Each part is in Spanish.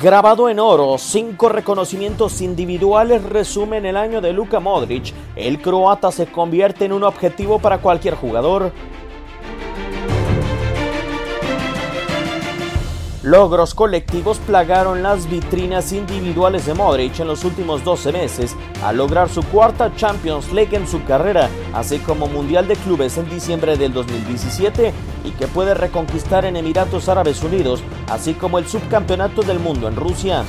Grabado en oro, cinco reconocimientos individuales resumen el año de Luka Modric. El croata se convierte en un objetivo para cualquier jugador. Logros colectivos plagaron las vitrinas individuales de Modric en los últimos 12 meses al lograr su cuarta Champions League en su carrera, así como Mundial de Clubes en diciembre del 2017 y que puede reconquistar en Emiratos Árabes Unidos, así como el subcampeonato del mundo en Rusia.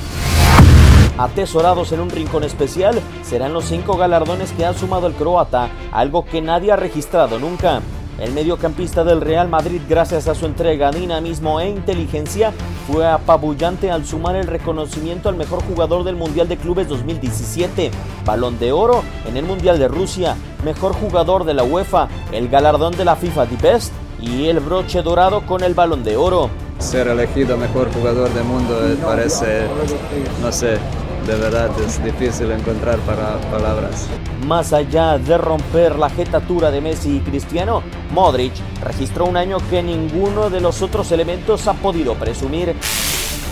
Atesorados en un rincón especial serán los cinco galardones que ha sumado el croata, algo que nadie ha registrado nunca. El mediocampista del Real Madrid, gracias a su entrega, dinamismo e inteligencia, fue apabullante al sumar el reconocimiento al mejor jugador del Mundial de Clubes 2017, Balón de Oro en el Mundial de Rusia, mejor jugador de la UEFA, el galardón de la FIFA The Best y el broche dorado con el Balón de Oro. Ser elegido mejor jugador del mundo parece, no sé, de verdad es difícil encontrar para palabras. Más allá de romper la jetatura de Messi y Cristiano, Modric registró un año que ninguno de los otros elementos ha podido presumir.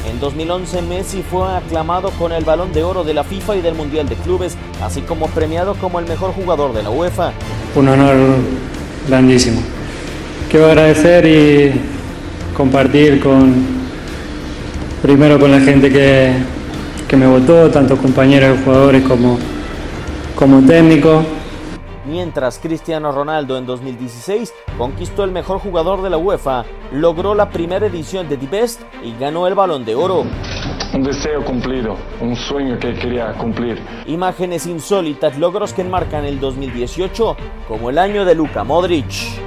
En 2011 Messi fue aclamado con el balón de oro de la FIFA y del Mundial de Clubes, así como premiado como el mejor jugador de la UEFA. Un honor grandísimo. Quiero agradecer y compartir con, primero con la gente que, que me votó, tanto compañeros de jugadores como, como técnico. Mientras Cristiano Ronaldo en 2016 conquistó el mejor jugador de la UEFA, logró la primera edición de The Best y ganó el balón de oro. Un deseo cumplido, un sueño que quería cumplir. Imágenes insólitas, logros que enmarcan el 2018 como el año de Luka Modric.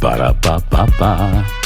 Para, pa, pa, pa.